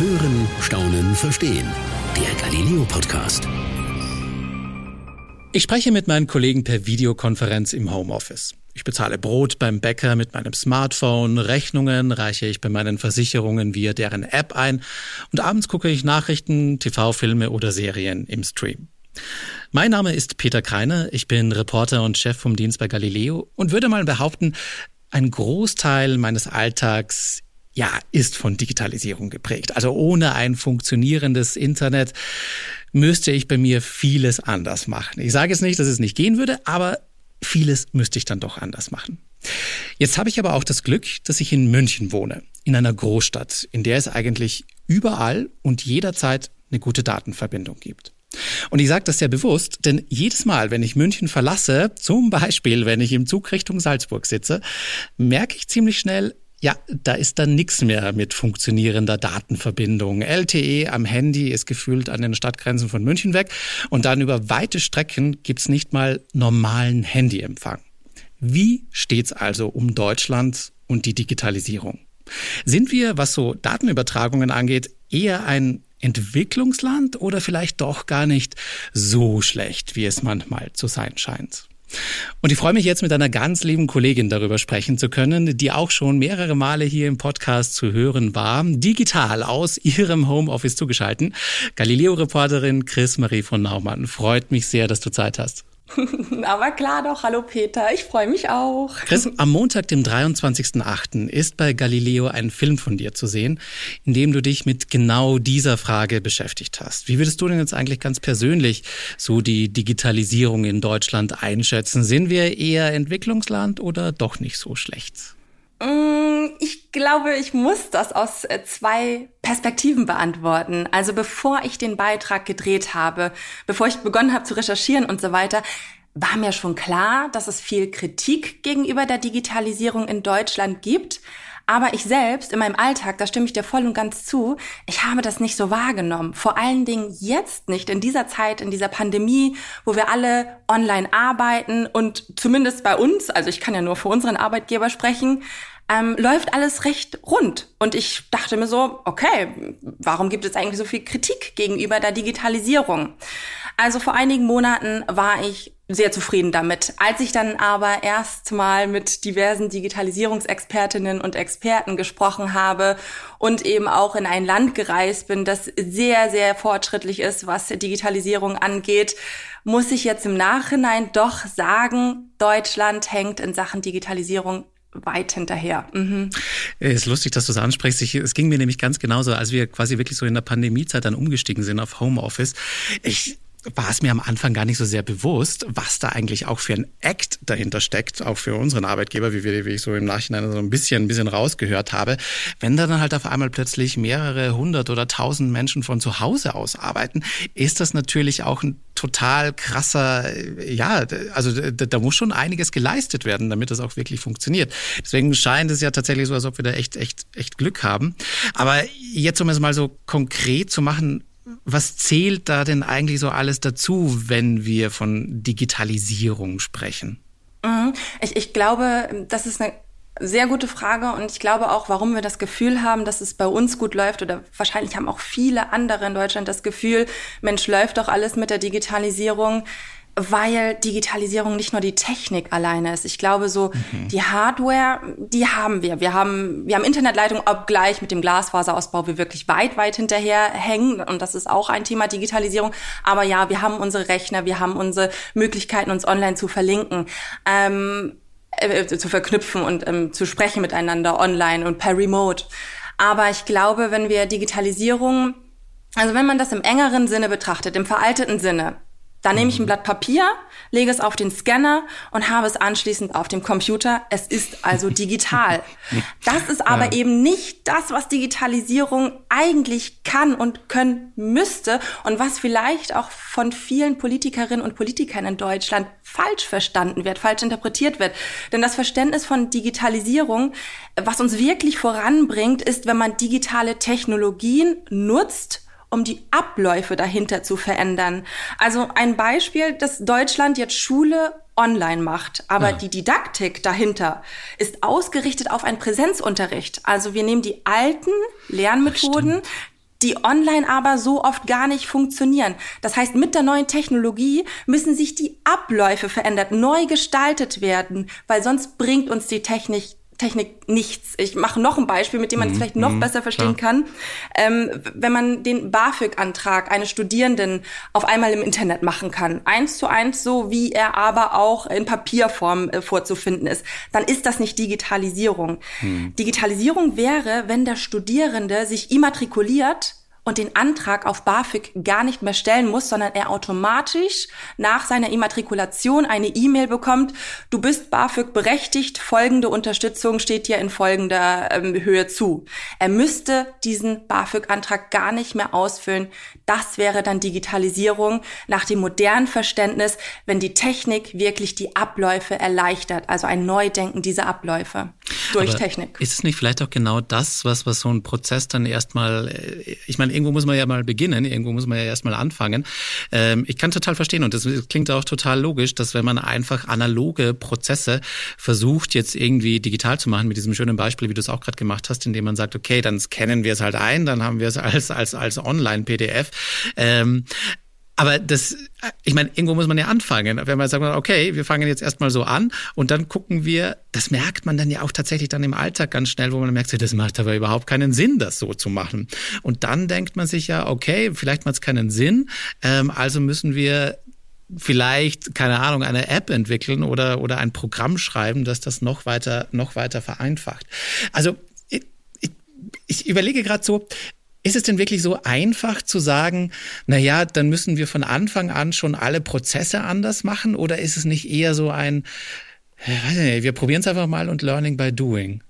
Hören, Staunen, Verstehen. Der Galileo Podcast. Ich spreche mit meinen Kollegen per Videokonferenz im Homeoffice. Ich bezahle Brot beim Bäcker mit meinem Smartphone, Rechnungen reiche ich bei meinen Versicherungen via deren App ein und abends gucke ich Nachrichten, TV-Filme oder Serien im Stream. Mein Name ist Peter Kreiner, ich bin Reporter und Chef vom Dienst bei Galileo und würde mal behaupten, ein Großteil meines Alltags ja, ist von Digitalisierung geprägt. Also ohne ein funktionierendes Internet müsste ich bei mir vieles anders machen. Ich sage jetzt nicht, dass es nicht gehen würde, aber vieles müsste ich dann doch anders machen. Jetzt habe ich aber auch das Glück, dass ich in München wohne, in einer Großstadt, in der es eigentlich überall und jederzeit eine gute Datenverbindung gibt. Und ich sage das sehr bewusst, denn jedes Mal, wenn ich München verlasse, zum Beispiel wenn ich im Zug Richtung Salzburg sitze, merke ich ziemlich schnell, ja, da ist dann nichts mehr mit funktionierender Datenverbindung. LTE am Handy ist gefühlt an den Stadtgrenzen von München weg und dann über weite Strecken gibt's nicht mal normalen Handyempfang. Wie steht's also um Deutschland und die Digitalisierung? Sind wir, was so Datenübertragungen angeht, eher ein Entwicklungsland oder vielleicht doch gar nicht so schlecht, wie es manchmal zu sein scheint? Und ich freue mich jetzt mit einer ganz lieben Kollegin darüber sprechen zu können, die auch schon mehrere Male hier im Podcast zu hören war, digital aus ihrem Homeoffice zugeschalten. Galileo-Reporterin Chris Marie von Naumann. Freut mich sehr, dass du Zeit hast. Aber klar doch, hallo Peter, ich freue mich auch. Chris, am Montag, dem 23.08. ist bei Galileo ein Film von dir zu sehen, in dem du dich mit genau dieser Frage beschäftigt hast. Wie würdest du denn jetzt eigentlich ganz persönlich so die Digitalisierung in Deutschland einschätzen? Sind wir eher Entwicklungsland oder doch nicht so schlecht? Mm, ich glaube, ich muss das aus äh, zwei Perspektiven beantworten. Also bevor ich den Beitrag gedreht habe, bevor ich begonnen habe zu recherchieren und so weiter, war mir schon klar, dass es viel Kritik gegenüber der Digitalisierung in Deutschland gibt. Aber ich selbst in meinem Alltag, da stimme ich dir voll und ganz zu, ich habe das nicht so wahrgenommen. Vor allen Dingen jetzt nicht, in dieser Zeit, in dieser Pandemie, wo wir alle online arbeiten und zumindest bei uns, also ich kann ja nur für unseren Arbeitgeber sprechen, ähm, läuft alles recht rund. Und ich dachte mir so, okay, warum gibt es eigentlich so viel Kritik gegenüber der Digitalisierung? Also vor einigen Monaten war ich sehr zufrieden damit. Als ich dann aber erst mal mit diversen Digitalisierungsexpertinnen und Experten gesprochen habe und eben auch in ein Land gereist bin, das sehr, sehr fortschrittlich ist, was Digitalisierung angeht, muss ich jetzt im Nachhinein doch sagen, Deutschland hängt in Sachen Digitalisierung weit hinterher. Mhm. Es ist lustig, dass du es ansprichst. Ich, es ging mir nämlich ganz genauso, als wir quasi wirklich so in der Pandemiezeit dann umgestiegen sind auf Homeoffice. Ich war es mir am Anfang gar nicht so sehr bewusst, was da eigentlich auch für ein Act dahinter steckt, auch für unseren Arbeitgeber, wie, wir, wie ich so im Nachhinein so ein bisschen, ein bisschen rausgehört habe. Wenn da dann halt auf einmal plötzlich mehrere hundert oder tausend Menschen von zu Hause aus arbeiten, ist das natürlich auch ein total krasser, ja, also da, da muss schon einiges geleistet werden, damit das auch wirklich funktioniert. Deswegen scheint es ja tatsächlich so, als ob wir da echt, echt, echt Glück haben. Aber jetzt, um es mal so konkret zu machen, was zählt da denn eigentlich so alles dazu, wenn wir von Digitalisierung sprechen? Mhm. Ich, ich glaube, das ist eine sehr gute Frage und ich glaube auch, warum wir das Gefühl haben, dass es bei uns gut läuft oder wahrscheinlich haben auch viele andere in Deutschland das Gefühl, Mensch, läuft doch alles mit der Digitalisierung weil Digitalisierung nicht nur die Technik alleine ist. Ich glaube, so mhm. die Hardware, die haben wir. Wir haben, wir haben Internetleitung, obgleich mit dem Glasfaserausbau wir wirklich weit, weit hinterher hängen. Und das ist auch ein Thema Digitalisierung. Aber ja, wir haben unsere Rechner, wir haben unsere Möglichkeiten, uns online zu verlinken. Ähm, äh, zu verknüpfen und ähm, zu sprechen miteinander online und per Remote. Aber ich glaube, wenn wir Digitalisierung, also wenn man das im engeren Sinne betrachtet, im veralteten Sinne, dann nehme ich ein mhm. Blatt Papier, lege es auf den Scanner und habe es anschließend auf dem Computer. Es ist also digital. Das ist aber ja. eben nicht das, was Digitalisierung eigentlich kann und können müsste und was vielleicht auch von vielen Politikerinnen und Politikern in Deutschland falsch verstanden wird, falsch interpretiert wird. Denn das Verständnis von Digitalisierung, was uns wirklich voranbringt, ist, wenn man digitale Technologien nutzt, um die Abläufe dahinter zu verändern. Also ein Beispiel, dass Deutschland jetzt Schule online macht, aber ja. die Didaktik dahinter ist ausgerichtet auf einen Präsenzunterricht. Also wir nehmen die alten Lernmethoden, die online aber so oft gar nicht funktionieren. Das heißt, mit der neuen Technologie müssen sich die Abläufe verändert, neu gestaltet werden, weil sonst bringt uns die Technik Technik nichts. Ich mache noch ein Beispiel, mit dem man es mhm. vielleicht noch mhm. besser verstehen klar. kann. Ähm, wenn man den BAföG-Antrag eines Studierenden auf einmal im Internet machen kann, eins zu eins so, wie er aber auch in Papierform äh, vorzufinden ist, dann ist das nicht Digitalisierung. Mhm. Digitalisierung wäre, wenn der Studierende sich immatrikuliert und den Antrag auf BAföG gar nicht mehr stellen muss, sondern er automatisch nach seiner Immatrikulation eine E-Mail bekommt, du bist BAföG berechtigt, folgende Unterstützung steht dir in folgender ähm, Höhe zu. Er müsste diesen BAföG-Antrag gar nicht mehr ausfüllen. Das wäre dann Digitalisierung nach dem modernen Verständnis, wenn die Technik wirklich die Abläufe erleichtert, also ein Neudenken dieser Abläufe durch Aber Technik. Ist es nicht vielleicht auch genau das, was, was so ein Prozess dann erstmal, äh, ich meine, irgendwo muss man ja mal beginnen, irgendwo muss man ja erstmal anfangen. Ähm, ich kann total verstehen und das klingt auch total logisch, dass wenn man einfach analoge Prozesse versucht, jetzt irgendwie digital zu machen, mit diesem schönen Beispiel, wie du es auch gerade gemacht hast, indem man sagt, okay, dann scannen wir es halt ein, dann haben wir es als, als, als Online-PDF. Ähm, aber das, ich meine, irgendwo muss man ja anfangen. Wenn man sagt, okay, wir fangen jetzt erstmal so an und dann gucken wir, das merkt man dann ja auch tatsächlich dann im Alltag ganz schnell, wo man merkt, das macht aber überhaupt keinen Sinn, das so zu machen. Und dann denkt man sich ja, okay, vielleicht macht es keinen Sinn, ähm, also müssen wir vielleicht, keine Ahnung, eine App entwickeln oder, oder ein Programm schreiben, das das noch weiter, noch weiter vereinfacht. Also ich überlege gerade so, ist es denn wirklich so einfach zu sagen, na ja, dann müssen wir von Anfang an schon alle Prozesse anders machen oder ist es nicht eher so ein, weiß nicht, wir probieren es einfach mal und Learning by Doing?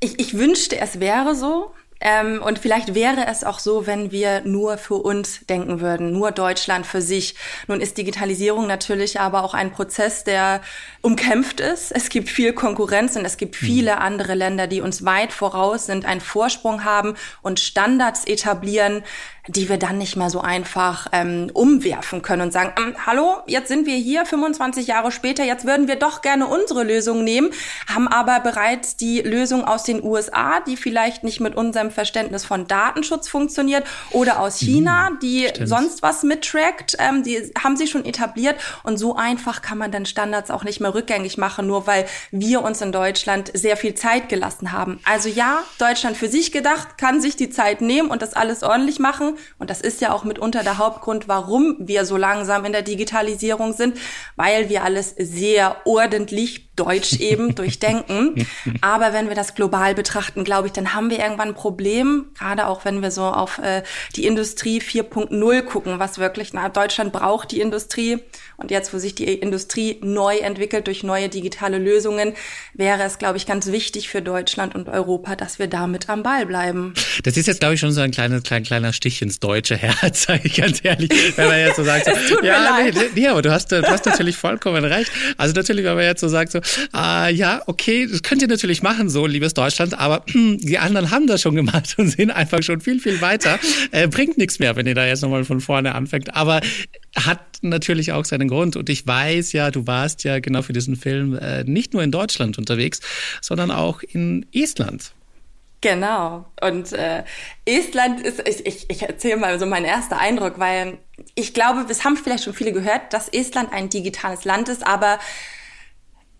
Ich, ich wünschte, es wäre so. Ähm, und vielleicht wäre es auch so, wenn wir nur für uns denken würden, nur Deutschland für sich. Nun ist Digitalisierung natürlich aber auch ein Prozess, der umkämpft ist. Es gibt viel Konkurrenz und es gibt hm. viele andere Länder, die uns weit voraus sind, einen Vorsprung haben und Standards etablieren, die wir dann nicht mehr so einfach ähm, umwerfen können und sagen, ähm, hallo, jetzt sind wir hier 25 Jahre später, jetzt würden wir doch gerne unsere Lösung nehmen, haben aber bereits die Lösung aus den USA, die vielleicht nicht mit unserem Verständnis von Datenschutz funktioniert, oder aus China, hm, die Stimmt. sonst was mittrackt, ähm, die haben sie schon etabliert und so einfach kann man dann Standards auch nicht mehr rückgängig machen, nur weil wir uns in Deutschland sehr viel Zeit gelassen haben. Also ja, Deutschland für sich gedacht, kann sich die Zeit nehmen und das alles ordentlich machen und das ist ja auch mitunter der Hauptgrund, warum wir so langsam in der Digitalisierung sind, weil wir alles sehr ordentlich Deutsch eben durchdenken. Aber wenn wir das global betrachten, glaube ich, dann haben wir irgendwann ein Problem, gerade auch wenn wir so auf äh, die Industrie 4.0 gucken, was wirklich, na, Deutschland braucht die Industrie. Und jetzt, wo sich die Industrie neu entwickelt durch neue digitale Lösungen, wäre es, glaube ich, ganz wichtig für Deutschland und Europa, dass wir damit am Ball bleiben. Das ist jetzt, glaube ich, schon so ein kleiner, kleiner, kleiner Stich ins deutsche Herz, sage ich ganz ehrlich. Wenn man jetzt so sagt, so, ja, nee, nee, aber du hast, du hast natürlich vollkommen recht. Also natürlich, wenn man jetzt so sagt, so, äh, ja, okay, das könnt ihr natürlich machen, so, liebes Deutschland, aber die anderen haben das schon gemacht und sind einfach schon viel, viel weiter. Äh, bringt nichts mehr, wenn ihr da jetzt nochmal von vorne anfängt. Aber hat natürlich auch seinen Grund. Und ich weiß ja, du warst ja genau für diesen Film äh, nicht nur in Deutschland unterwegs, sondern auch in Estland. Genau. Und äh, Estland ist, ich, ich, ich erzähle mal so mein erster Eindruck, weil ich glaube, es haben vielleicht schon viele gehört, dass Estland ein digitales Land ist, aber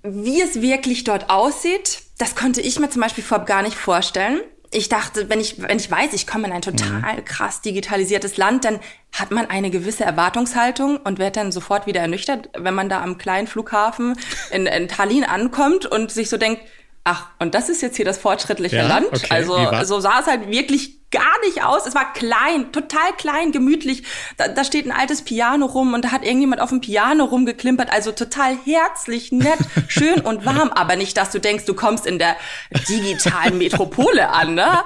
wie es wirklich dort aussieht, das konnte ich mir zum Beispiel vorab gar nicht vorstellen. Ich dachte, wenn ich, wenn ich weiß, ich komme in ein total mhm. krass digitalisiertes Land, dann hat man eine gewisse Erwartungshaltung und wird dann sofort wieder ernüchtert, wenn man da am kleinen Flughafen in, in Tallinn ankommt und sich so denkt, ach, und das ist jetzt hier das fortschrittliche ja, Land. Okay. Also so sah es halt wirklich gar nicht aus. Es war klein, total klein, gemütlich. Da, da steht ein altes Piano rum und da hat irgendjemand auf dem Piano rumgeklimpert. Also total herzlich, nett, schön und warm. Aber nicht, dass du denkst, du kommst in der digitalen Metropole an. Ne?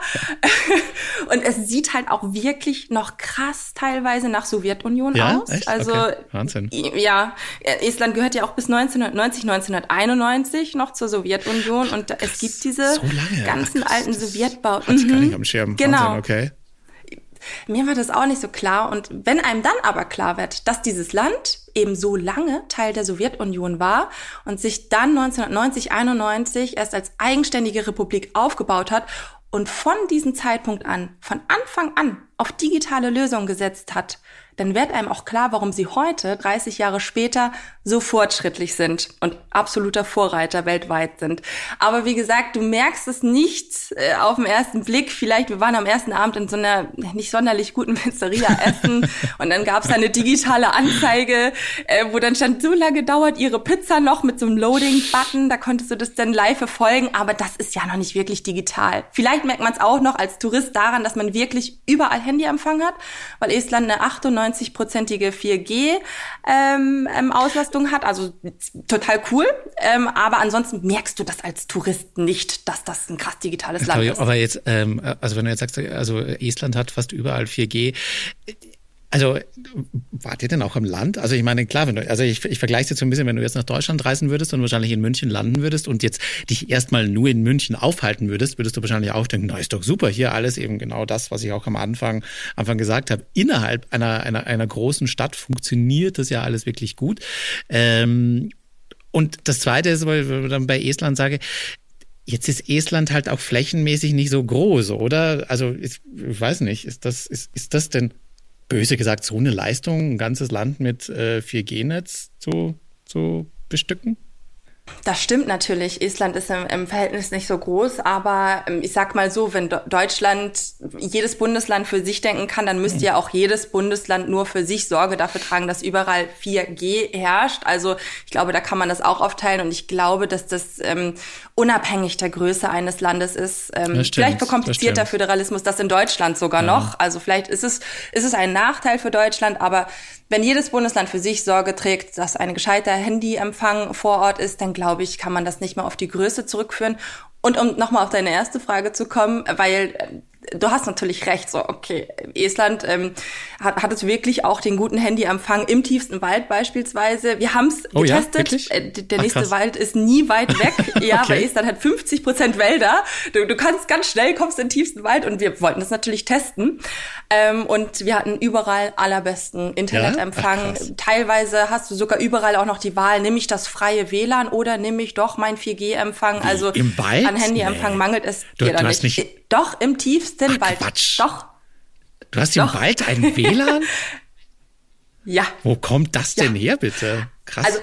Und es sieht halt auch wirklich noch krass teilweise nach Sowjetunion ja? aus. Echt? Also okay. Wahnsinn. Ja, Estland gehört ja auch bis 1990, 1991 noch zur Sowjetunion und es gibt diese so ganzen alten Sowjetbauten. Hat ich gar nicht am Schirm. Genau. Wahnsinn okay. Mir war das auch nicht so klar. Und wenn einem dann aber klar wird, dass dieses Land eben so lange Teil der Sowjetunion war und sich dann 1990, 91 erst als eigenständige Republik aufgebaut hat und von diesem Zeitpunkt an, von Anfang an auf digitale Lösungen gesetzt hat, dann wird einem auch klar, warum sie heute, 30 Jahre später, so fortschrittlich sind und absoluter Vorreiter weltweit sind. Aber wie gesagt, du merkst es nicht äh, auf den ersten Blick. Vielleicht, wir waren am ersten Abend in so einer nicht sonderlich guten Pizzeria essen und dann gab es eine digitale Anzeige, äh, wo dann stand, so lange dauert ihre Pizza noch mit so einem Loading-Button. Da konntest du das dann live verfolgen, aber das ist ja noch nicht wirklich digital. Vielleicht merkt man es auch noch als Tourist daran, dass man wirklich überall Handyempfang hat, weil Estland eine 98-prozentige 4G-Auslastung ähm, ähm, hat. Also total cool. Ähm, aber ansonsten merkst du das als Tourist nicht, dass das ein krass digitales Land ist. Aber jetzt, ähm, also wenn du jetzt sagst, also Estland hat fast überall 4G. Also wart ihr denn auch im Land? Also ich meine, klar, wenn du, also ich, ich vergleiche es jetzt so ein bisschen, wenn du jetzt nach Deutschland reisen würdest und wahrscheinlich in München landen würdest und jetzt dich erstmal nur in München aufhalten würdest, würdest du wahrscheinlich auch denken, na ist doch super, hier alles eben genau das, was ich auch am Anfang, Anfang gesagt habe. Innerhalb einer, einer, einer großen Stadt funktioniert das ja alles wirklich gut. Ähm, und das Zweite ist, weil ich dann bei Estland sage, Jetzt ist Estland halt auch flächenmäßig nicht so groß, oder? Also ich, ich weiß nicht, ist das, ist, ist das denn böse gesagt, so eine Leistung, ein ganzes Land mit äh, 4G-Netz zu, zu bestücken? Das stimmt natürlich. Estland ist im, im, Verhältnis nicht so groß, aber ähm, ich sag mal so, wenn Deutschland jedes Bundesland für sich denken kann, dann müsste ja auch jedes Bundesland nur für sich Sorge dafür tragen, dass überall 4G herrscht. Also ich glaube, da kann man das auch aufteilen und ich glaube, dass das ähm, unabhängig der Größe eines Landes ist. Ähm, vielleicht bekomplizierter Föderalismus das in Deutschland sogar ja. noch. Also vielleicht ist es, ist es ein Nachteil für Deutschland, aber wenn jedes Bundesland für sich Sorge trägt, dass ein gescheiter Handyempfang vor Ort ist, dann glaube ich, kann man das nicht mehr auf die Größe zurückführen. Und um nochmal auf deine erste Frage zu kommen, weil du hast natürlich recht, so, okay, Estland ähm, hat, hat es wirklich auch den guten Handyempfang im tiefsten Wald beispielsweise. Wir haben es oh, getestet. Ja? Äh, der Ach, nächste krass. Wald ist nie weit weg. ja, okay. weil Estland hat 50 Prozent Wälder. Du, du kannst ganz schnell, kommst in den tiefsten Wald und wir wollten das natürlich testen. Ähm, und wir hatten überall allerbesten Internetempfang. Ja? Ach, Teilweise hast du sogar überall auch noch die Wahl, nehme ich das freie WLAN oder nehme ich doch mein 4G-Empfang. Also Im Wald? an Handyempfang nee. mangelt es du, dir dann nicht. nicht. Doch, im tiefsten Ach, Wald. Quatsch. Doch. Du hast Doch. im Wald ein WLAN? ja. Wo kommt das denn ja. her, bitte? Krass. Also,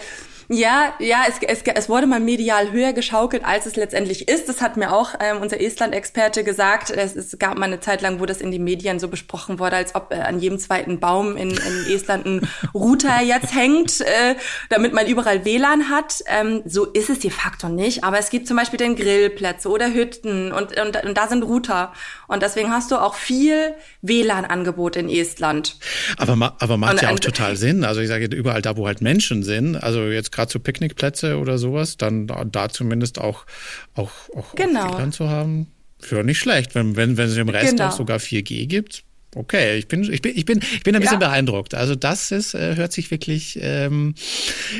ja, ja, es, es, es wurde mal medial höher geschaukelt, als es letztendlich ist. Das hat mir auch ähm, unser Estland-Experte gesagt. Es, es gab mal eine Zeit lang, wo das in den Medien so besprochen wurde, als ob äh, an jedem zweiten Baum in, in Estland ein Router jetzt hängt, äh, damit man überall WLAN hat. Ähm, so ist es de facto nicht. Aber es gibt zum Beispiel den Grillplätze oder Hütten und, und, und da sind Router. Und deswegen hast du auch viel WLAN-Angebot in Estland. Aber, aber macht und, ja auch total Sinn. Also ich sage überall da, wo halt Menschen sind. Also jetzt gerade so Picknickplätze oder sowas, dann da, zumindest auch, auch, auch, genau. WLAN zu haben. Für nicht schlecht. Wenn, wenn, wenn es im Rest genau. auch sogar 4G gibt, Okay, ich bin, ich bin, ich bin, ich bin ein bisschen ja. beeindruckt. Also das ist, äh, hört sich wirklich ähm,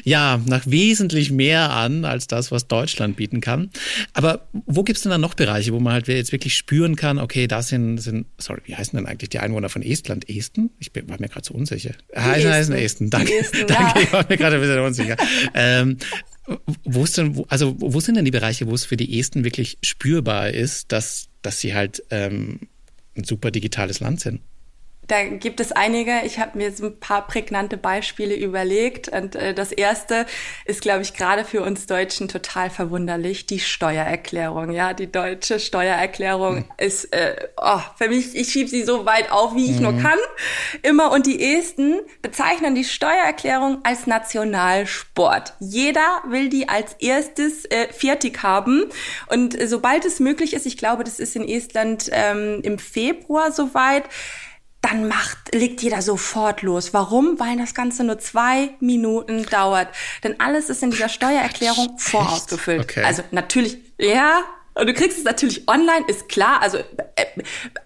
ja nach wesentlich mehr an als das, was Deutschland bieten kann. Aber wo gibt's denn dann noch Bereiche, wo man halt jetzt wirklich spüren kann, okay, da sind, sind sorry, wie heißen denn eigentlich die Einwohner von Estland? Esten? Ich bin, war mir gerade so unsicher. Heißen, heißen Esten. Danke, Esten, danke. Ja. Ich war mir gerade ein bisschen unsicher. ähm, wo ist denn, also wo sind denn die Bereiche, wo es für die Esten wirklich spürbar ist, dass, dass sie halt ähm, ein super digitales Land sind? Da gibt es einige. Ich habe mir so ein paar prägnante Beispiele überlegt. Und äh, das erste ist, glaube ich, gerade für uns Deutschen total verwunderlich, die Steuererklärung. Ja, die deutsche Steuererklärung mhm. ist äh, oh, für mich, ich schiebe sie so weit auf, wie ich mhm. nur kann. Immer. Und die Esten bezeichnen die Steuererklärung als Nationalsport. Jeder will die als erstes äh, fertig haben. Und äh, sobald es möglich ist, ich glaube, das ist in Estland ähm, im Februar soweit, dann macht, legt jeder sofort los. Warum? Weil das Ganze nur zwei Minuten dauert. Denn alles ist in dieser Steuererklärung vorausgefüllt. Okay. Also natürlich, ja, und du kriegst es natürlich online, ist klar. Also äh,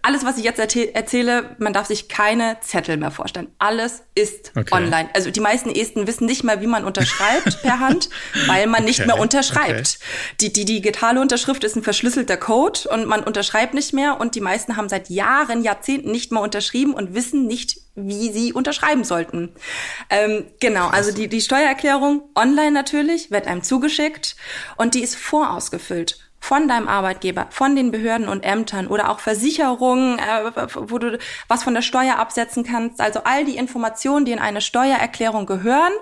alles, was ich jetzt erzähle, man darf sich keine Zettel mehr vorstellen. Alles ist okay. online. Also die meisten Esten wissen nicht mal, wie man unterschreibt per Hand, weil man nicht okay. mehr unterschreibt. Okay. Die, die digitale Unterschrift ist ein verschlüsselter Code und man unterschreibt nicht mehr. Und die meisten haben seit Jahren, Jahrzehnten nicht mehr unterschrieben und wissen nicht, wie sie unterschreiben sollten. Ähm, genau, also die, die Steuererklärung online natürlich, wird einem zugeschickt und die ist vorausgefüllt von deinem Arbeitgeber, von den Behörden und Ämtern oder auch Versicherungen, äh, wo du was von der Steuer absetzen kannst. Also all die Informationen, die in eine Steuererklärung gehören,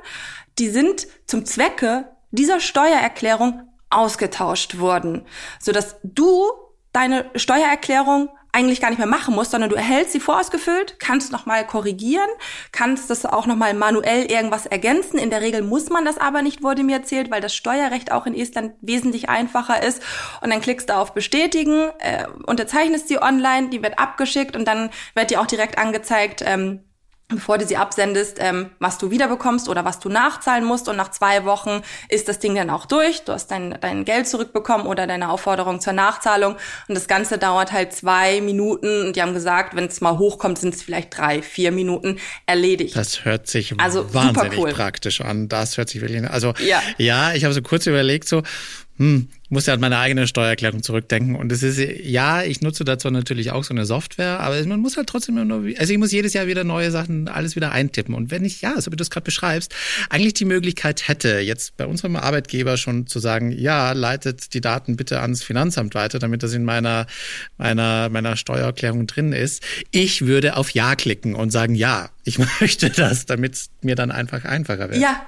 die sind zum Zwecke dieser Steuererklärung ausgetauscht worden, sodass du deine Steuererklärung eigentlich gar nicht mehr machen musst, sondern du erhältst sie vorausgefüllt, kannst nochmal korrigieren, kannst das auch nochmal manuell irgendwas ergänzen. In der Regel muss man das aber nicht, wurde mir erzählt, weil das Steuerrecht auch in Estland wesentlich einfacher ist. Und dann klickst du auf Bestätigen, äh, unterzeichnest sie online, die wird abgeschickt und dann wird dir auch direkt angezeigt, ähm, bevor du sie absendest, ähm, was du wiederbekommst oder was du nachzahlen musst. Und nach zwei Wochen ist das Ding dann auch durch. Du hast dein, dein Geld zurückbekommen oder deine Aufforderung zur Nachzahlung. Und das Ganze dauert halt zwei Minuten. Und die haben gesagt, wenn es mal hochkommt, sind es vielleicht drei, vier Minuten erledigt. Das hört sich also wahnsinnig cool. praktisch an. Das hört sich wirklich. Also ja, ja ich habe so kurz überlegt, so hm, muss ja an meine eigene Steuererklärung zurückdenken. Und es ist, ja, ich nutze dazu natürlich auch so eine Software, aber man muss halt trotzdem immer nur, also ich muss jedes Jahr wieder neue Sachen, alles wieder eintippen. Und wenn ich, ja, so wie du es gerade beschreibst, eigentlich die Möglichkeit hätte, jetzt bei unserem Arbeitgeber schon zu sagen, ja, leitet die Daten bitte ans Finanzamt weiter, damit das in meiner, meiner, meiner Steuererklärung drin ist. Ich würde auf Ja klicken und sagen, ja, ich möchte das, damit es mir dann einfach einfacher wird. Ja.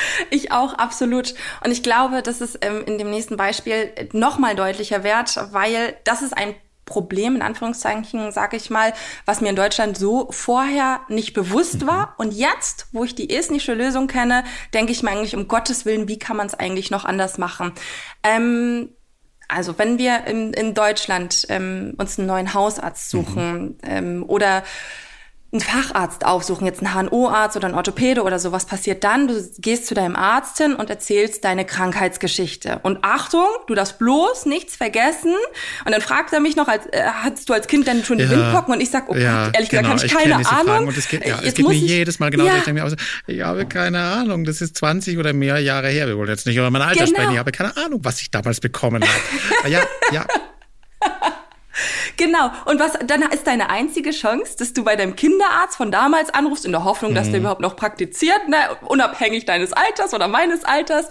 Ich auch, absolut. Und ich glaube, dass es ähm, in dem nächsten Beispiel noch mal deutlicher wird, weil das ist ein Problem, in Anführungszeichen, sage ich mal, was mir in Deutschland so vorher nicht bewusst war. Mhm. Und jetzt, wo ich die estnische Lösung kenne, denke ich mir eigentlich, um Gottes Willen, wie kann man es eigentlich noch anders machen? Ähm, also wenn wir in, in Deutschland ähm, uns einen neuen Hausarzt suchen mhm. ähm, oder einen Facharzt aufsuchen, jetzt einen HNO-Arzt oder einen Orthopäde oder so, was passiert dann? Du gehst zu deinem Arzt hin und erzählst deine Krankheitsgeschichte. Und Achtung, du darfst bloß nichts vergessen. Und dann fragt er mich noch, als, äh, hattest du als Kind denn schon die ja, Windpocken? Und ich sag, oh ja, Gott, ehrlich genau, gesagt, habe ich keine Ahnung. Und es geht, ja, es geht mir jedes Mal genau ja. ich denke mir auch so, ich habe keine Ahnung, das ist 20 oder mehr Jahre her. Wir wollen jetzt nicht über mein Alter genau. sprechen. Ich habe keine Ahnung, was ich damals bekommen habe. ja, ja. Genau. Und was, dann ist deine einzige Chance, dass du bei deinem Kinderarzt von damals anrufst, in der Hoffnung, dass mhm. der überhaupt noch praktiziert, ne, unabhängig deines Alters oder meines Alters.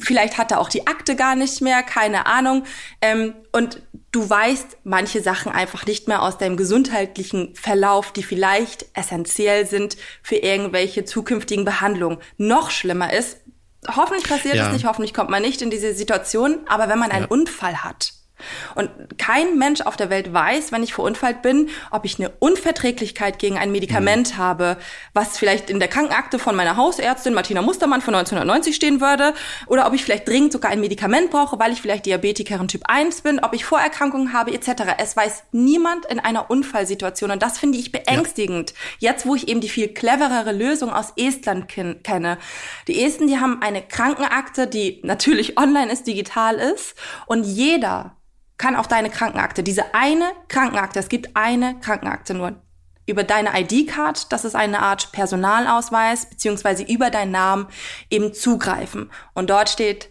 Vielleicht hat er auch die Akte gar nicht mehr, keine Ahnung. Ähm, und du weißt manche Sachen einfach nicht mehr aus deinem gesundheitlichen Verlauf, die vielleicht essentiell sind für irgendwelche zukünftigen Behandlungen. Noch schlimmer ist, hoffentlich passiert ja. es nicht, hoffentlich kommt man nicht in diese Situation, aber wenn man einen ja. Unfall hat, und kein Mensch auf der Welt weiß, wenn ich verunfallt bin, ob ich eine Unverträglichkeit gegen ein Medikament mhm. habe, was vielleicht in der Krankenakte von meiner Hausärztin Martina Mustermann von 1990 stehen würde, oder ob ich vielleicht dringend sogar ein Medikament brauche, weil ich vielleicht Diabetikerin Typ 1 bin, ob ich Vorerkrankungen habe, etc. Es weiß niemand in einer Unfallsituation und das finde ich beängstigend. Ja. Jetzt, wo ich eben die viel cleverere Lösung aus Estland kenne. Die Esten, die haben eine Krankenakte, die natürlich online ist, digital ist und jeder kann auf deine Krankenakte, diese eine Krankenakte, es gibt eine Krankenakte nur, über deine ID-Card, das ist eine Art Personalausweis, beziehungsweise über deinen Namen eben zugreifen. Und dort steht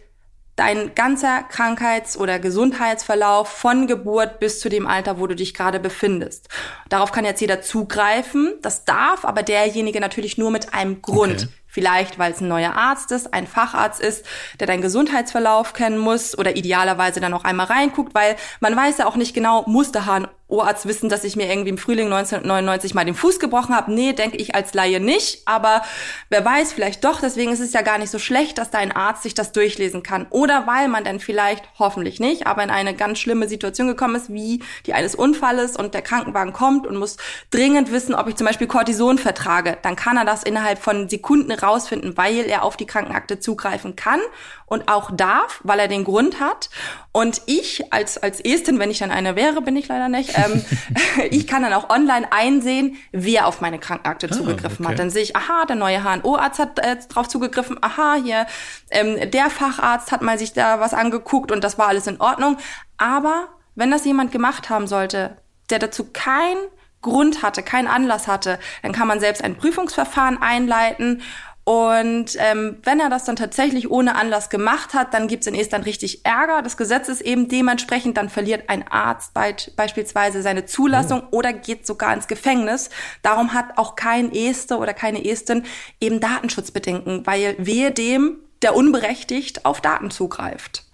dein ganzer Krankheits- oder Gesundheitsverlauf von Geburt bis zu dem Alter, wo du dich gerade befindest. Darauf kann jetzt jeder zugreifen. Das darf aber derjenige natürlich nur mit einem Grund. Okay. Vielleicht, weil es ein neuer Arzt ist, ein Facharzt ist, der deinen Gesundheitsverlauf kennen muss oder idealerweise dann auch einmal reinguckt, weil man weiß ja auch nicht genau, muss der HNO-Arzt wissen, dass ich mir irgendwie im Frühling 1999 mal den Fuß gebrochen habe. Nee, denke ich als Laie nicht, aber wer weiß, vielleicht doch. Deswegen ist es ja gar nicht so schlecht, dass dein Arzt sich das durchlesen kann. Oder weil man dann vielleicht, hoffentlich nicht, aber in eine ganz schlimme Situation gekommen ist, wie die eines Unfalles und der Krankenwagen kommt und muss dringend wissen, ob ich zum Beispiel Cortison vertrage. Dann kann er das innerhalb von Sekunden rausfinden, weil er auf die Krankenakte zugreifen kann und auch darf, weil er den Grund hat. Und ich als, als Estin, wenn ich dann eine wäre, bin ich leider nicht, ähm, ich kann dann auch online einsehen, wer auf meine Krankenakte ah, zugegriffen okay. hat. Dann sehe ich, aha, der neue HNO-Arzt hat äh, drauf zugegriffen, aha, hier, ähm, der Facharzt hat mal sich da was angeguckt und das war alles in Ordnung. Aber wenn das jemand gemacht haben sollte, der dazu kein Grund hatte, keinen Anlass hatte, dann kann man selbst ein Prüfungsverfahren einleiten und ähm, wenn er das dann tatsächlich ohne Anlass gemacht hat, dann gibt's in Estland richtig Ärger. Das Gesetz ist eben dementsprechend, dann verliert ein Arzt be beispielsweise seine Zulassung oh. oder geht sogar ins Gefängnis. Darum hat auch kein Este oder keine Estin eben Datenschutzbedenken, weil wehe dem, der unberechtigt auf Daten zugreift.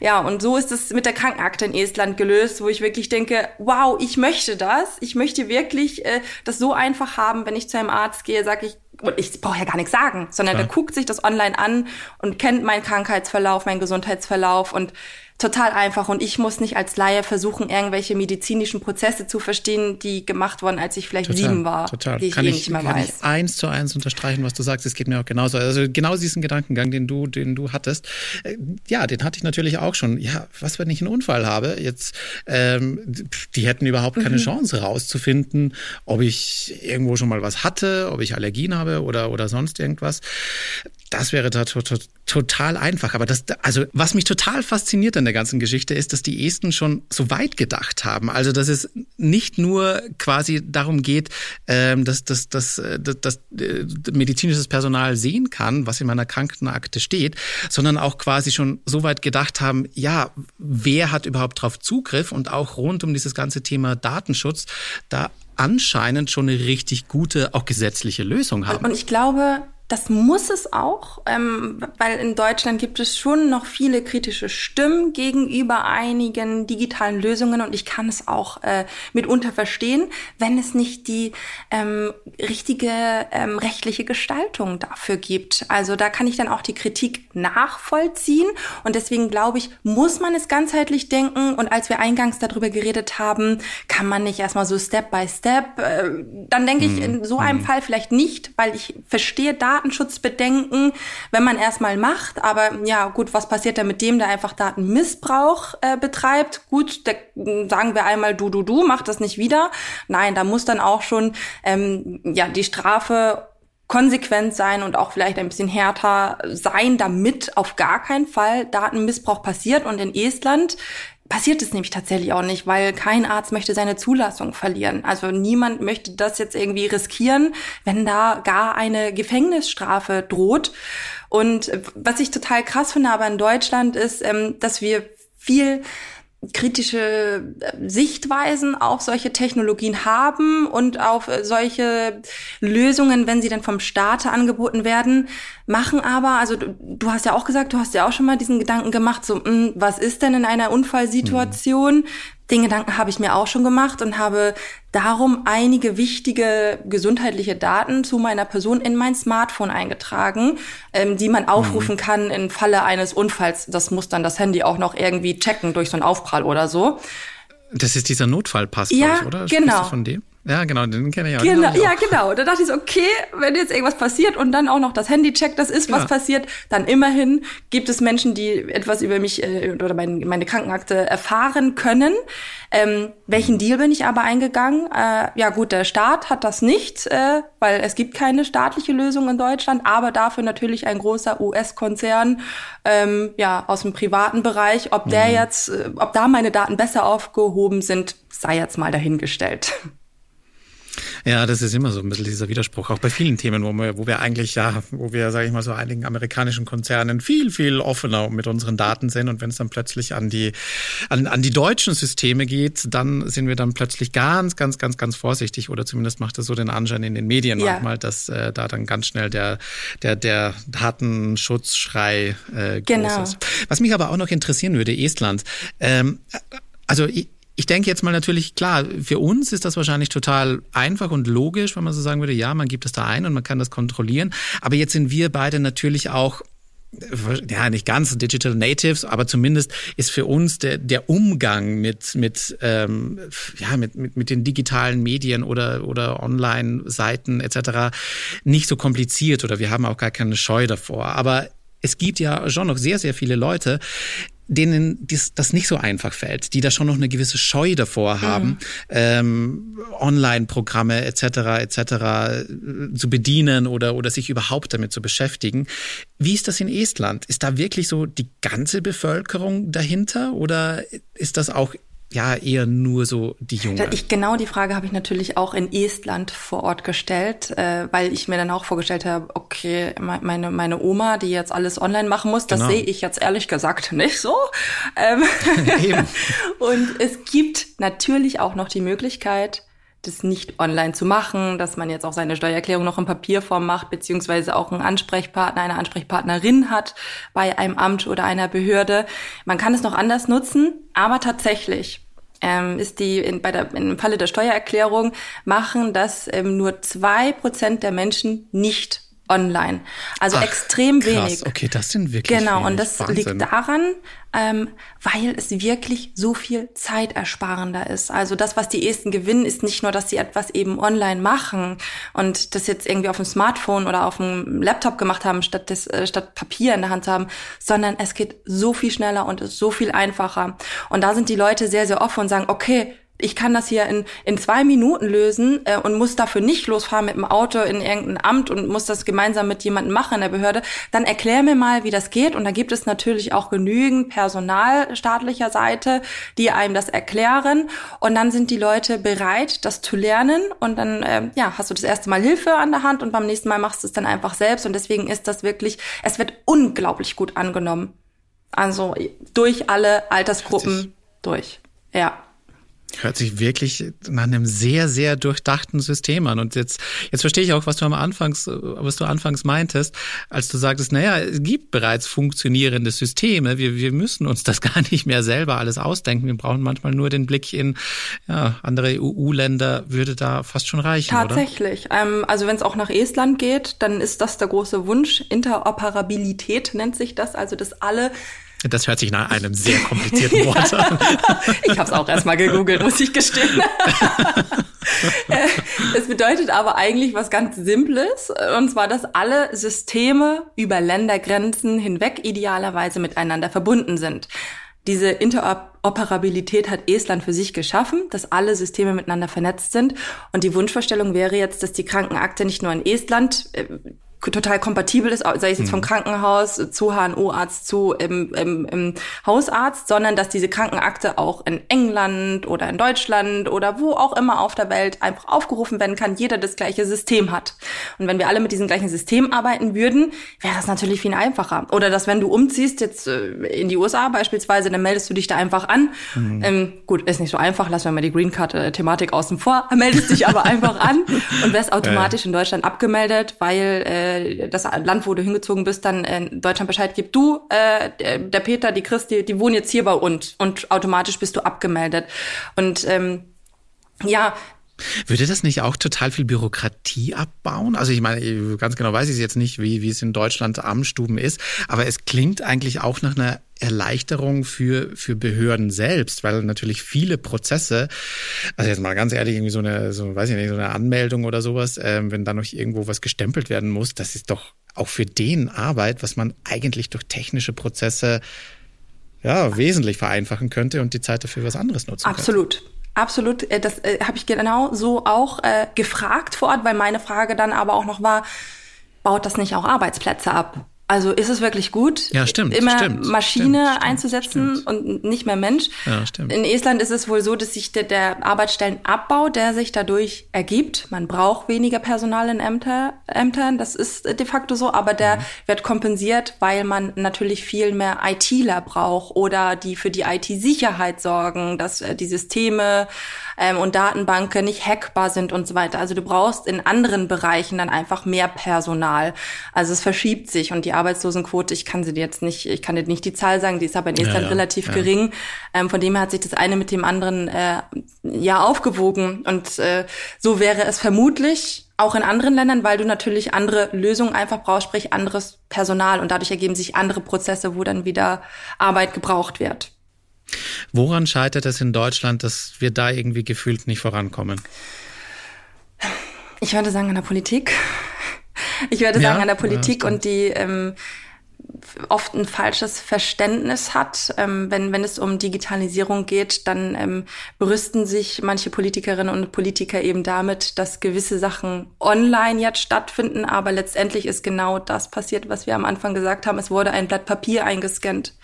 Ja, und so ist es mit der Krankenakte in Estland gelöst, wo ich wirklich denke, wow, ich möchte das. Ich möchte wirklich äh, das so einfach haben, wenn ich zu einem Arzt gehe, sage ich, und ich brauche ja gar nichts sagen, sondern Klar. der guckt sich das online an und kennt meinen Krankheitsverlauf, meinen Gesundheitsverlauf und total einfach und ich muss nicht als Laie versuchen, irgendwelche medizinischen Prozesse zu verstehen, die gemacht wurden, als ich vielleicht total, sieben war, total. die ich kann eh ich, nicht mehr kann weiß. Ich eins zu eins unterstreichen, was du sagst. Es geht mir auch genauso. Also genau diesen Gedankengang, den du, den du hattest, äh, ja, den hatte ich natürlich auch schon. Ja, was wenn ich einen Unfall habe? Jetzt, ähm, die hätten überhaupt keine mhm. Chance rauszufinden, ob ich irgendwo schon mal was hatte, ob ich Allergien habe oder oder sonst irgendwas. Das wäre da to to total einfach. Aber das, also was mich total fasziniert an der ganzen Geschichte ist, dass die Esten schon so weit gedacht haben. Also dass es nicht nur quasi darum geht, ähm, dass, dass, dass, äh, dass, dass äh, medizinisches Personal sehen kann, was in meiner Krankenakte steht, sondern auch quasi schon so weit gedacht haben, ja, wer hat überhaupt darauf Zugriff und auch rund um dieses ganze Thema Datenschutz, da anscheinend schon eine richtig gute, auch gesetzliche Lösung haben. Und ich glaube, das muss es auch, ähm, weil in Deutschland gibt es schon noch viele kritische Stimmen gegenüber einigen digitalen Lösungen und ich kann es auch äh, mitunter verstehen, wenn es nicht die ähm, richtige ähm, rechtliche Gestaltung dafür gibt. Also da kann ich dann auch die Kritik nachvollziehen und deswegen glaube ich, muss man es ganzheitlich denken und als wir eingangs darüber geredet haben, kann man nicht erstmal so Step by Step, äh, dann denke ich in so einem mhm. Fall vielleicht nicht, weil ich verstehe da Datenschutzbedenken, wenn man erstmal macht. Aber ja, gut, was passiert denn mit dem, der einfach Datenmissbrauch äh, betreibt? Gut, der, sagen wir einmal du, du, du, mach das nicht wieder. Nein, da muss dann auch schon ähm, ja die Strafe konsequent sein und auch vielleicht ein bisschen härter sein, damit auf gar keinen Fall Datenmissbrauch passiert. Und in Estland passiert es nämlich tatsächlich auch nicht, weil kein Arzt möchte seine Zulassung verlieren. Also niemand möchte das jetzt irgendwie riskieren, wenn da gar eine Gefängnisstrafe droht. Und was ich total krass finde aber in Deutschland ist, ähm, dass wir viel kritische äh, Sichtweisen auf solche Technologien haben und auf äh, solche Lösungen, wenn sie dann vom Staat angeboten werden, machen aber, also du, du, hast ja auch gesagt, du hast ja auch schon mal diesen Gedanken gemacht, so, mh, hm, was ist denn in einer Unfallsituation? Mhm. Den Gedanken habe ich mir auch schon gemacht und habe darum einige wichtige gesundheitliche Daten zu meiner Person in mein Smartphone eingetragen, ähm, die man aufrufen mhm. kann im Falle eines Unfalls. Das muss dann das Handy auch noch irgendwie checken durch so einen Aufprall oder so. Das ist dieser Notfallpass, ja, ich, oder? genau. von dem? Ja, genau, den kenne ich auch. Genau, ich ja, genau. Da dachte ich so, okay, wenn jetzt irgendwas passiert und dann auch noch das Handy checkt, das ist, was ja. passiert, dann immerhin gibt es Menschen, die etwas über mich äh, oder mein, meine Krankenakte erfahren können. Ähm, welchen Deal bin ich aber eingegangen? Äh, ja gut, der Staat hat das nicht, äh, weil es gibt keine staatliche Lösung in Deutschland, aber dafür natürlich ein großer US-Konzern ähm, ja aus dem privaten Bereich. Ob der mhm. jetzt, äh, ob da meine Daten besser aufgehoben sind, sei jetzt mal dahingestellt. Ja, das ist immer so ein bisschen dieser Widerspruch, auch bei vielen Themen, wo wir, wo wir eigentlich, ja, wo wir, sage ich mal, so einigen amerikanischen Konzernen viel, viel offener mit unseren Daten sind. Und wenn es dann plötzlich an die, an, an die deutschen Systeme geht, dann sind wir dann plötzlich ganz, ganz, ganz, ganz vorsichtig. Oder zumindest macht das so den Anschein in den Medien ja. manchmal, dass äh, da dann ganz schnell der, der, der Datenschutzschrei äh, groß genau. ist. Was mich aber auch noch interessieren würde, Estland. Ähm, also ich, denke jetzt mal natürlich, klar, für uns ist das wahrscheinlich total einfach und logisch, wenn man so sagen würde, ja, man gibt es da ein und man kann das kontrollieren. Aber jetzt sind wir beide natürlich auch ja, nicht ganz Digital Natives, aber zumindest ist für uns der, der Umgang mit, mit, ähm, ja, mit, mit, mit den digitalen Medien oder, oder Online-Seiten etc. nicht so kompliziert oder wir haben auch gar keine Scheu davor. Aber es gibt ja schon noch sehr, sehr viele Leute, denen dies, das nicht so einfach fällt, die da schon noch eine gewisse Scheu davor haben, mhm. ähm, Online-Programme etc. etc. Äh, zu bedienen oder oder sich überhaupt damit zu beschäftigen. Wie ist das in Estland? Ist da wirklich so die ganze Bevölkerung dahinter oder ist das auch ja eher nur so die Jungen. Ich, genau die Frage habe ich natürlich auch in Estland vor Ort gestellt, äh, weil ich mir dann auch vorgestellt habe, okay, meine, meine Oma, die jetzt alles online machen muss, das genau. sehe ich jetzt ehrlich gesagt nicht so. Ähm Und es gibt natürlich auch noch die Möglichkeit, das nicht online zu machen, dass man jetzt auch seine Steuererklärung noch in Papierform macht, beziehungsweise auch einen Ansprechpartner, eine Ansprechpartnerin hat bei einem Amt oder einer Behörde. Man kann es noch anders nutzen, aber tatsächlich ähm, ist die in, bei der, im Falle der Steuererklärung machen das ähm, nur zwei Prozent der Menschen nicht online. Also Ach, extrem krass. wenig. Okay, das sind wirklich Genau, wenig. und das Wahnsinn. liegt daran, ähm, weil es wirklich so viel zeitersparender ist. Also das, was die Esten gewinnen, ist nicht nur, dass sie etwas eben online machen und das jetzt irgendwie auf dem Smartphone oder auf dem Laptop gemacht haben, statt, des, äh, statt Papier in der Hand zu haben, sondern es geht so viel schneller und ist so viel einfacher. Und da sind die Leute sehr, sehr offen und sagen, okay, ich kann das hier in, in zwei Minuten lösen äh, und muss dafür nicht losfahren mit dem Auto in irgendein Amt und muss das gemeinsam mit jemandem machen in der Behörde, dann erklär mir mal, wie das geht. Und da gibt es natürlich auch genügend Personal staatlicher Seite, die einem das erklären. Und dann sind die Leute bereit, das zu lernen. Und dann äh, ja, hast du das erste Mal Hilfe an der Hand und beim nächsten Mal machst du es dann einfach selbst. Und deswegen ist das wirklich, es wird unglaublich gut angenommen. Also durch alle Altersgruppen durch. Ja. Hört sich wirklich nach einem sehr, sehr durchdachten System an. Und jetzt, jetzt verstehe ich auch, was du am Anfangs, was du anfangs meintest, als du sagtest, naja, es gibt bereits funktionierende Systeme. Wir, wir müssen uns das gar nicht mehr selber alles ausdenken. Wir brauchen manchmal nur den Blick in ja, andere EU-Länder, würde da fast schon reichen. Tatsächlich. Ähm, also wenn es auch nach Estland geht, dann ist das der große Wunsch. Interoperabilität nennt sich das, also dass alle das hört sich nach einem sehr komplizierten Wort an. ich habe es auch erstmal gegoogelt, muss ich gestehen. Es bedeutet aber eigentlich was ganz Simples, und zwar, dass alle Systeme über Ländergrenzen hinweg idealerweise miteinander verbunden sind. Diese Interoperabilität hat Estland für sich geschaffen, dass alle Systeme miteinander vernetzt sind. Und die Wunschvorstellung wäre jetzt, dass die Krankenakte nicht nur in Estland äh, total kompatibel ist, sei es jetzt vom mhm. Krankenhaus zu HNO-Arzt zu im, im, im Hausarzt, sondern dass diese Krankenakte auch in England oder in Deutschland oder wo auch immer auf der Welt einfach aufgerufen werden kann, jeder das gleiche System hat. Und wenn wir alle mit diesem gleichen System arbeiten würden, wäre das natürlich viel einfacher. Oder dass wenn du umziehst jetzt äh, in die USA beispielsweise, dann meldest du dich da einfach an. Mhm. Ähm, gut, ist nicht so einfach, lassen wir mal die Green Card-Thematik außen vor, meldest dich aber einfach an und wirst automatisch in Deutschland abgemeldet, weil äh, äh, das Land, wo du hingezogen bist, dann in Deutschland Bescheid gibt, du, äh, der Peter, die Christi, die wohnen jetzt hier bei uns und automatisch bist du abgemeldet. Und ähm, ja, würde das nicht auch total viel Bürokratie abbauen? Also ich meine, ganz genau weiß ich es jetzt nicht, wie, wie es in Deutschland Amtsstuben ist, aber es klingt eigentlich auch nach einer Erleichterung für, für Behörden selbst, weil natürlich viele Prozesse, also jetzt mal ganz ehrlich, irgendwie so eine, so, weiß ich nicht, so eine Anmeldung oder sowas, ähm, wenn da noch irgendwo was gestempelt werden muss, das ist doch auch für den Arbeit, was man eigentlich durch technische Prozesse ja, wesentlich vereinfachen könnte und die Zeit dafür was anderes nutzen Absolut. Könnte. Absolut, äh, das äh, habe ich genau so auch äh, gefragt vor Ort, weil meine Frage dann aber auch noch war, baut das nicht auch Arbeitsplätze ab? Also ist es wirklich gut, ja, stimmt, immer stimmt, Maschine stimmt, einzusetzen und nicht mehr Mensch? Ja, stimmt. In Estland ist es wohl so, dass sich der, der, Arbeitsstellenabbau, der sich dadurch ergibt, man braucht weniger Personal in Ämter, Ämtern, das ist de facto so, aber der mhm. wird kompensiert, weil man natürlich viel mehr ITler braucht oder die für die IT-Sicherheit sorgen, dass äh, die Systeme ähm, und Datenbanken nicht hackbar sind und so weiter. Also du brauchst in anderen Bereichen dann einfach mehr Personal. Also es verschiebt sich und die Arbeitslosenquote, ich kann sie dir jetzt nicht, ich kann dir nicht die Zahl sagen, die ist aber in Estland ja, ja, relativ ja. gering. Ähm, von dem her hat sich das eine mit dem anderen äh, ja aufgewogen. Und äh, so wäre es vermutlich auch in anderen Ländern, weil du natürlich andere Lösungen einfach brauchst, sprich anderes Personal und dadurch ergeben sich andere Prozesse, wo dann wieder Arbeit gebraucht wird. Woran scheitert es in Deutschland, dass wir da irgendwie gefühlt nicht vorankommen? Ich würde sagen an der Politik. Ich würde sagen ja, an der Politik ja, und die ähm, oft ein falsches Verständnis hat. Ähm, wenn, wenn es um Digitalisierung geht, dann ähm, berüsten sich manche Politikerinnen und Politiker eben damit, dass gewisse Sachen online jetzt stattfinden, aber letztendlich ist genau das passiert, was wir am Anfang gesagt haben. Es wurde ein Blatt Papier eingescannt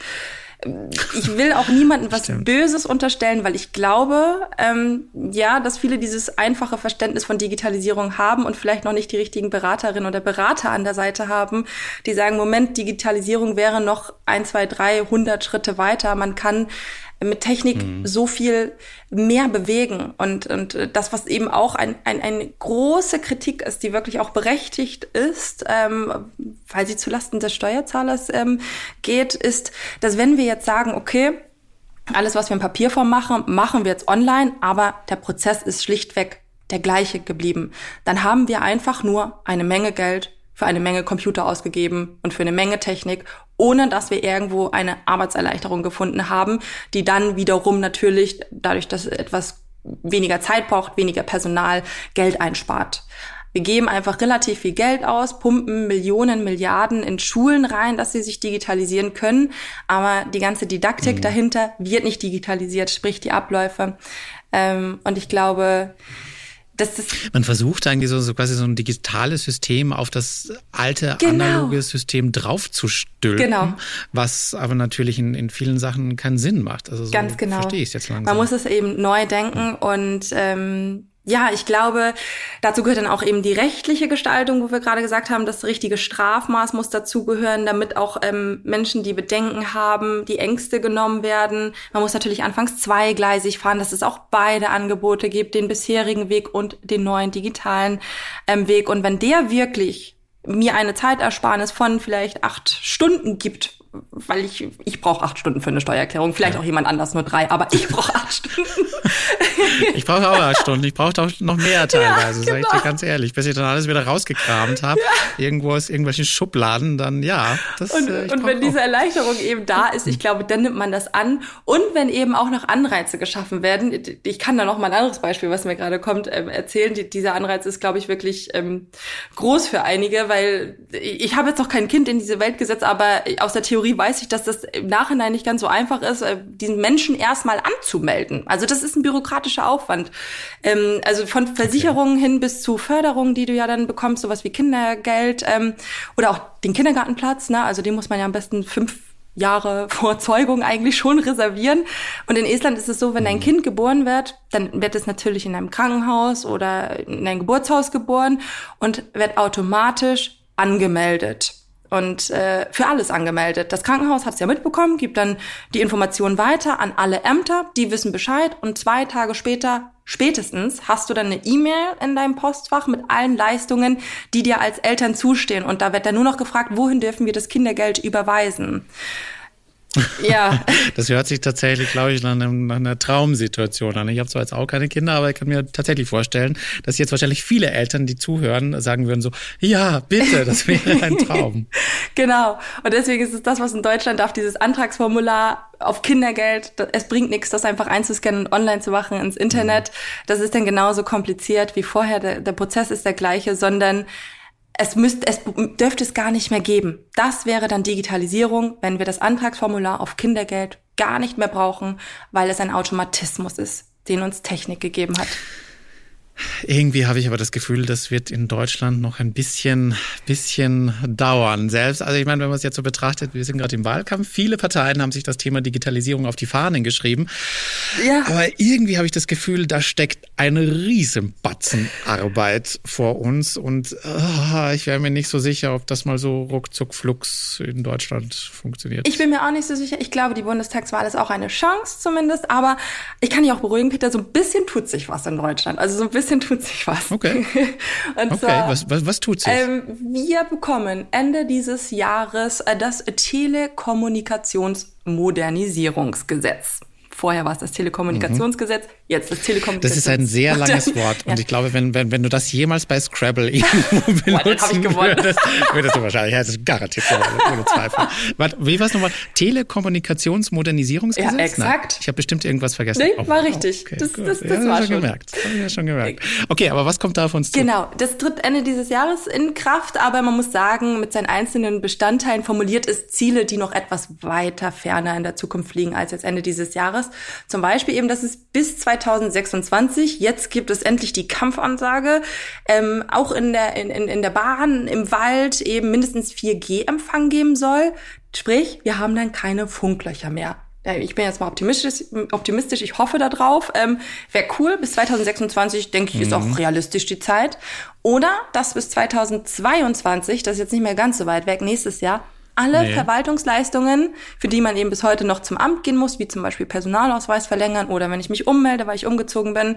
ich will auch niemandem was Stimmt. Böses unterstellen, weil ich glaube, ähm, ja, dass viele dieses einfache Verständnis von Digitalisierung haben und vielleicht noch nicht die richtigen Beraterinnen oder Berater an der Seite haben, die sagen, Moment, Digitalisierung wäre noch ein, zwei, drei, hundert Schritte weiter. Man kann mit Technik mhm. so viel mehr bewegen. Und, und das, was eben auch ein, ein, eine große Kritik ist, die wirklich auch berechtigt ist, ähm, weil sie zulasten des Steuerzahlers ähm, geht, ist, dass wenn wir jetzt sagen, okay, alles, was wir in Papierform machen, machen wir jetzt online, aber der Prozess ist schlichtweg der gleiche geblieben. Dann haben wir einfach nur eine Menge Geld für eine Menge Computer ausgegeben und für eine Menge Technik, ohne dass wir irgendwo eine Arbeitserleichterung gefunden haben, die dann wiederum natürlich dadurch, dass etwas weniger Zeit braucht, weniger Personal, Geld einspart. Wir geben einfach relativ viel Geld aus, pumpen Millionen, Milliarden in Schulen rein, dass sie sich digitalisieren können. Aber die ganze Didaktik mhm. dahinter wird nicht digitalisiert, sprich die Abläufe. Ähm, und ich glaube, Man versucht eigentlich so, so quasi so ein digitales System auf das alte genau. analoge System draufzustülpen, genau. was aber natürlich in, in vielen Sachen keinen Sinn macht. Also so Ganz genau. verstehe ich es jetzt langsam. Man muss es eben neu denken und ähm, ja, ich glaube, dazu gehört dann auch eben die rechtliche Gestaltung, wo wir gerade gesagt haben, das richtige Strafmaß muss dazugehören, damit auch ähm, Menschen, die Bedenken haben, die Ängste genommen werden. Man muss natürlich anfangs zweigleisig fahren, dass es auch beide Angebote gibt, den bisherigen Weg und den neuen digitalen ähm, Weg. Und wenn der wirklich mir eine Zeitersparnis von vielleicht acht Stunden gibt, weil ich, ich brauche acht Stunden für eine Steuererklärung. Vielleicht ja. auch jemand anders nur drei, aber ich brauche acht Stunden. ich brauche auch acht Stunden. Ich brauche auch noch mehr teilweise, ja, genau. sag ich dir genau. ganz ehrlich. Bis ich dann alles wieder rausgekramt habe, ja. irgendwo aus irgendwelchen Schubladen, dann ja. Das, und, äh, und wenn auch. diese Erleichterung eben da ist, ich glaube, dann nimmt man das an. Und wenn eben auch noch Anreize geschaffen werden, ich kann da noch mal ein anderes Beispiel, was mir gerade kommt, ähm, erzählen. Die, dieser Anreiz ist, glaube ich, wirklich ähm, groß für einige, weil ich habe jetzt noch kein Kind in diese Welt gesetzt, aber aus der Theorie Theorie weiß ich, dass das im Nachhinein nicht ganz so einfach ist, äh, diesen Menschen erstmal anzumelden. Also das ist ein bürokratischer Aufwand. Ähm, also von Versicherungen okay. hin bis zu Förderungen, die du ja dann bekommst, sowas wie Kindergeld ähm, oder auch den Kindergartenplatz. Ne? Also den muss man ja am besten fünf Jahre vor Zeugung eigentlich schon reservieren. Und in Estland ist es so, wenn dein mhm. Kind geboren wird, dann wird es natürlich in einem Krankenhaus oder in einem Geburtshaus geboren und wird automatisch angemeldet und äh, für alles angemeldet. Das Krankenhaus hat es ja mitbekommen, gibt dann die Informationen weiter an alle Ämter, die wissen Bescheid und zwei Tage später spätestens hast du dann eine E-Mail in deinem Postfach mit allen Leistungen, die dir als Eltern zustehen und da wird dann nur noch gefragt, wohin dürfen wir das Kindergeld überweisen? Ja. Das hört sich tatsächlich, glaube ich, nach, einem, nach einer Traumsituation an. Ich habe zwar jetzt auch keine Kinder, aber ich kann mir tatsächlich vorstellen, dass jetzt wahrscheinlich viele Eltern, die zuhören, sagen würden so, ja, bitte, das wäre ein Traum. genau. Und deswegen ist es das, was in Deutschland darf, dieses Antragsformular auf Kindergeld, es bringt nichts, das einfach einzuscannen und online zu machen ins Internet. Mhm. Das ist dann genauso kompliziert wie vorher. Der, der Prozess ist der gleiche, sondern es müsste, es dürfte es gar nicht mehr geben. Das wäre dann Digitalisierung, wenn wir das Antragsformular auf Kindergeld gar nicht mehr brauchen, weil es ein Automatismus ist, den uns Technik gegeben hat. Irgendwie habe ich aber das Gefühl, das wird in Deutschland noch ein bisschen, bisschen dauern. Selbst, also ich meine, wenn man es jetzt so betrachtet, wir sind gerade im Wahlkampf, viele Parteien haben sich das Thema Digitalisierung auf die Fahnen geschrieben. Ja. Aber irgendwie habe ich das Gefühl, da steckt eine riesen Batzen Arbeit vor uns und oh, ich wäre mir nicht so sicher, ob das mal so ruckzuck flux in Deutschland funktioniert. Ich bin mir auch nicht so sicher. Ich glaube, die Bundestagswahl ist auch eine Chance zumindest, aber ich kann dich auch beruhigen, Peter, so ein bisschen tut sich was in Deutschland. Also so ein bisschen bisschen tut sich was. Okay. Okay, zwar, was, was, was tut sich? Ähm, wir bekommen Ende dieses Jahres äh, das Telekommunikationsmodernisierungsgesetz. Vorher war es das Telekommunikationsgesetz, mhm. jetzt das Telekommunikationsgesetz. Das ist ein sehr langes Wort und ja. ich glaube, wenn, wenn, wenn du das jemals bei Scrabble irgendwo benutzen Boah, würdest, würdest du wahrscheinlich, ja, das ist garantiert ohne Zweifel. Warte, wie war es nochmal? Telekommunikationsmodernisierungsgesetz? Ja, exakt. Nein, ich habe bestimmt irgendwas vergessen. Nee, oh, war richtig. Okay, das, das, das, das ja, war schon. Gemerkt. Das habe ich ja schon gemerkt. Okay, aber was kommt da auf uns zu? Genau, das tritt Ende dieses Jahres in Kraft, aber man muss sagen, mit seinen einzelnen Bestandteilen formuliert es Ziele, die noch etwas weiter ferner in der Zukunft liegen als jetzt Ende dieses Jahres. Jahres. Zum Beispiel eben, dass es bis 2026, jetzt gibt es endlich die Kampfansage, ähm, auch in der, in, in der Bahn, im Wald eben mindestens 4G-Empfang geben soll. Sprich, wir haben dann keine Funklöcher mehr ich bin jetzt mal optimistisch, optimistisch ich hoffe da drauf. Ähm, Wäre cool, bis 2026, denke ich, ist mhm. auch realistisch die Zeit. Oder dass bis 2022, das ist jetzt nicht mehr ganz so weit weg, nächstes Jahr, Alle Nee. Verwaltungsleistungen, für die man eben bis heute noch zum Amt gehen muss, wie zum Beispiel Personalausweis verlängern oder wenn ich mich ummelde, weil ich umgezogen bin,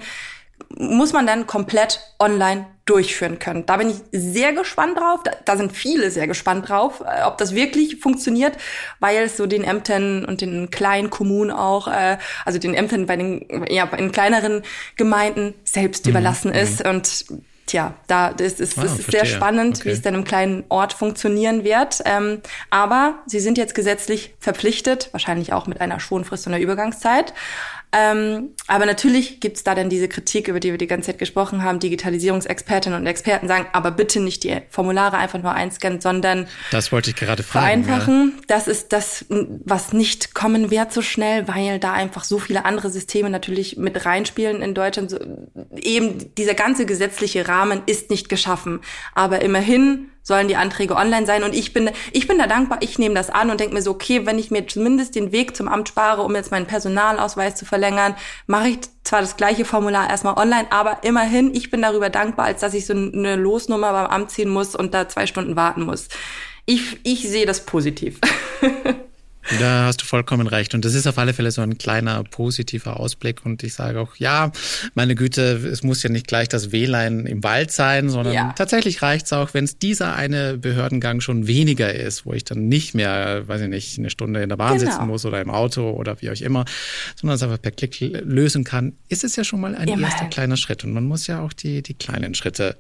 muss man dann komplett online durchführen können. Da bin ich sehr gespannt drauf. Da, da sind viele sehr gespannt drauf, äh, ob das wirklich funktioniert, weil es so den Ämtern und den kleinen Kommunen auch, äh, also den Ämtern bei den, ja, den kleineren Gemeinden selbst überlassen ist. Und tja, da das ist, Ah, es ist sehr spannend, Okay. wie es dann im kleinen Ort funktionieren wird. Ähm, aber sie sind jetzt gesetzlich verpflichtet, wahrscheinlich auch mit einer Schonfrist und einer Übergangszeit. Ähm, aber natürlich gibt's da dann diese Kritik, über die wir die ganze Zeit gesprochen haben. Digitalisierungsexpertinnen und Experten sagen, aber bitte nicht die Formulare einfach nur einscannen, sondern Das wollte ich gerade fragen. vereinfachen. Das ist das, was nicht kommen wird so schnell, weil da einfach so viele andere Systeme natürlich mit reinspielen in Deutschland. So, eben dieser ganze gesetzliche Rahmen ist nicht geschaffen. Aber immerhin sollen die Anträge online sein. Und ich bin, ich bin da dankbar, ich nehme das an und denke mir so, okay, wenn ich mir zumindest den Weg zum Amt spare, um jetzt meinen Personalausweis zu verlängern, mache ich zwar das gleiche Formular erstmal online, aber immerhin, ich bin darüber dankbar, als dass ich so eine Losnummer beim Amt ziehen muss und da zwei Stunden warten muss. Ich, ich sehe das positiv. Da hast du vollkommen recht. Und das ist auf alle Fälle so ein kleiner positiver Ausblick. Und ich sage auch, ja, meine Güte, es muss ja nicht gleich das WLAN im Wald sein, sondern Ja. tatsächlich reicht's auch, wenn es dieser eine Behördengang schon weniger ist, wo ich dann nicht mehr, weiß ich nicht, eine Stunde in der Bahn Genau. sitzen muss oder im Auto oder wie auch immer, sondern es einfach per Klick lösen kann, ist es ja schon mal ein Immerhin. erster kleiner Schritt. Und man muss ja auch die, die kleinen Schritte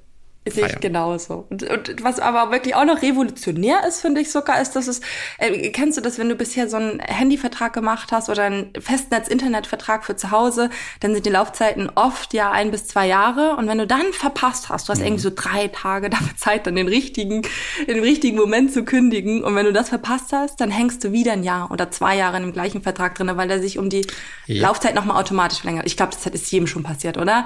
Sehe ich genauso. Und, und was aber wirklich auch noch revolutionär ist, finde ich sogar, ist, dass es, äh, kennst du das, wenn du bisher so einen Handyvertrag gemacht hast oder einen Festnetz-Internetvertrag für zu Hause, dann sind die Laufzeiten oft ja ein bis zwei Jahre. Und wenn du dann verpasst hast, du hast irgendwie so drei Tage dafür Zeit, dann den richtigen, den richtigen Moment zu kündigen. Und wenn du das verpasst hast, dann hängst du wieder ein Jahr oder zwei Jahre in dem gleichen Vertrag drin, weil der sich um die Ja. Laufzeit nochmal automatisch verlängert. Ich glaube, das ist jedem schon passiert, oder?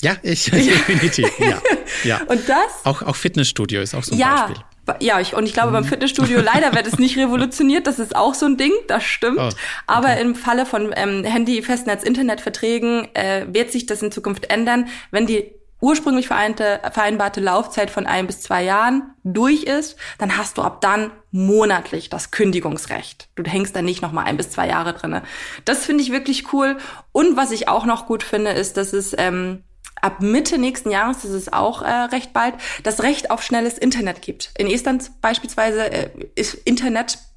Ja, ich definitiv. Ja, ja. Und das auch, auch Fitnessstudio ist auch so ein ja, Beispiel. ja, ich, und ich glaube, beim Fitnessstudio leider wird es nicht revolutioniert. Das ist auch so ein Ding, das stimmt. Oh, Aber im Falle von ähm, Handy, Festnetz, Internetverträgen äh, wird sich das in Zukunft ändern, wenn die ursprünglich vereinte, vereinbarte Laufzeit von ein bis zwei Jahren durch ist, dann hast du ab dann monatlich das Kündigungsrecht. Du hängst dann nicht noch mal ein bis zwei Jahre drinne. Das finde ich wirklich cool. Und was ich auch noch gut finde, ist, dass es ähm, ab Mitte nächsten Jahres, das ist auch äh, recht bald, das Recht auf schnelles Internet gibt. In Estland beispielsweise äh, ist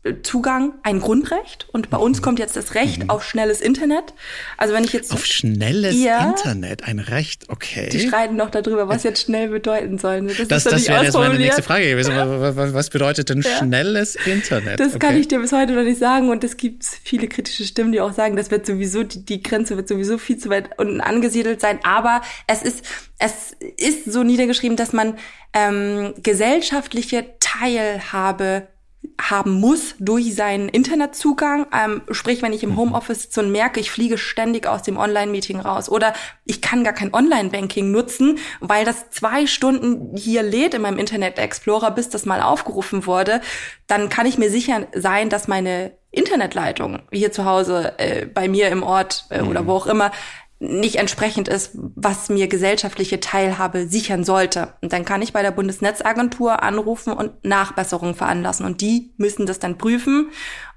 Internetzugang ein Grundrecht und bei uns kommt jetzt das Recht auf schnelles Internet. Also wenn ich jetzt Auf schnelles Ja. Internet, ein Recht, okay. die streiten noch darüber, was jetzt schnell bedeuten soll. Das, das das wäre jetzt meine nächste Frage gewesen. Was- bedeutet denn schnelles Internet? Das kann Okay. ich dir bis heute noch nicht sagen und es gibt viele kritische Stimmen, die auch sagen, das wird sowieso, die, die Grenze wird sowieso viel zu weit unten angesiedelt sein. Aber es ist, es ist so niedergeschrieben, dass man ähm, gesellschaftliche Teilhabe haben muss durch seinen Internetzugang. Ähm, sprich, wenn ich im Homeoffice sitze und merke, ich fliege ständig aus dem Online-Meeting raus oder ich kann gar kein Online-Banking nutzen, weil das zwei Stunden hier lädt in meinem Internet Explorer, bis das mal aufgerufen wurde, dann kann ich mir sicher sein, dass meine Internetleitung hier zu Hause äh, bei mir im Ort äh, oder wo auch immer nicht entsprechend ist, was mir gesellschaftliche Teilhabe sichern sollte. Und dann kann ich bei der Bundesnetzagentur anrufen und Nachbesserungen veranlassen. Und die müssen das dann prüfen.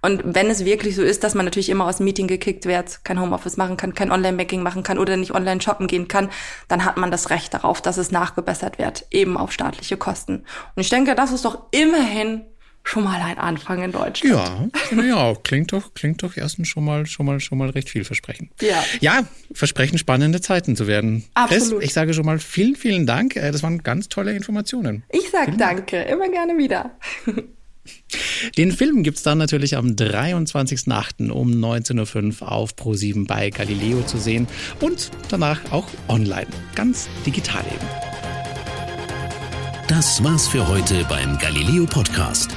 Und wenn es wirklich so ist, dass man natürlich immer aus dem Meeting gekickt wird, kein Homeoffice machen kann, kein Online-Banking machen kann oder nicht online shoppen gehen kann, dann hat man das Recht darauf, dass es nachgebessert wird, eben auf staatliche Kosten. Und ich denke, das ist doch immerhin schon mal ein Anfang in Deutschland. Ja, finde ich auch. Klingt doch, klingt doch erstens schon mal, schon mal, schon mal recht vielversprechend. Ja. Ja, versprechen spannende Zeiten zu werden. Absolut. Chris, ich sage schon mal vielen, vielen Dank. Äh, Das waren ganz tolle Informationen. Ich sag danke, immer gerne wieder. Den Film gibt's dann natürlich am 23.08. um 19.05 Uhr auf Pro7 bei Galileo zu sehen und danach auch online, ganz digital eben. Das war's für heute beim Galileo Podcast.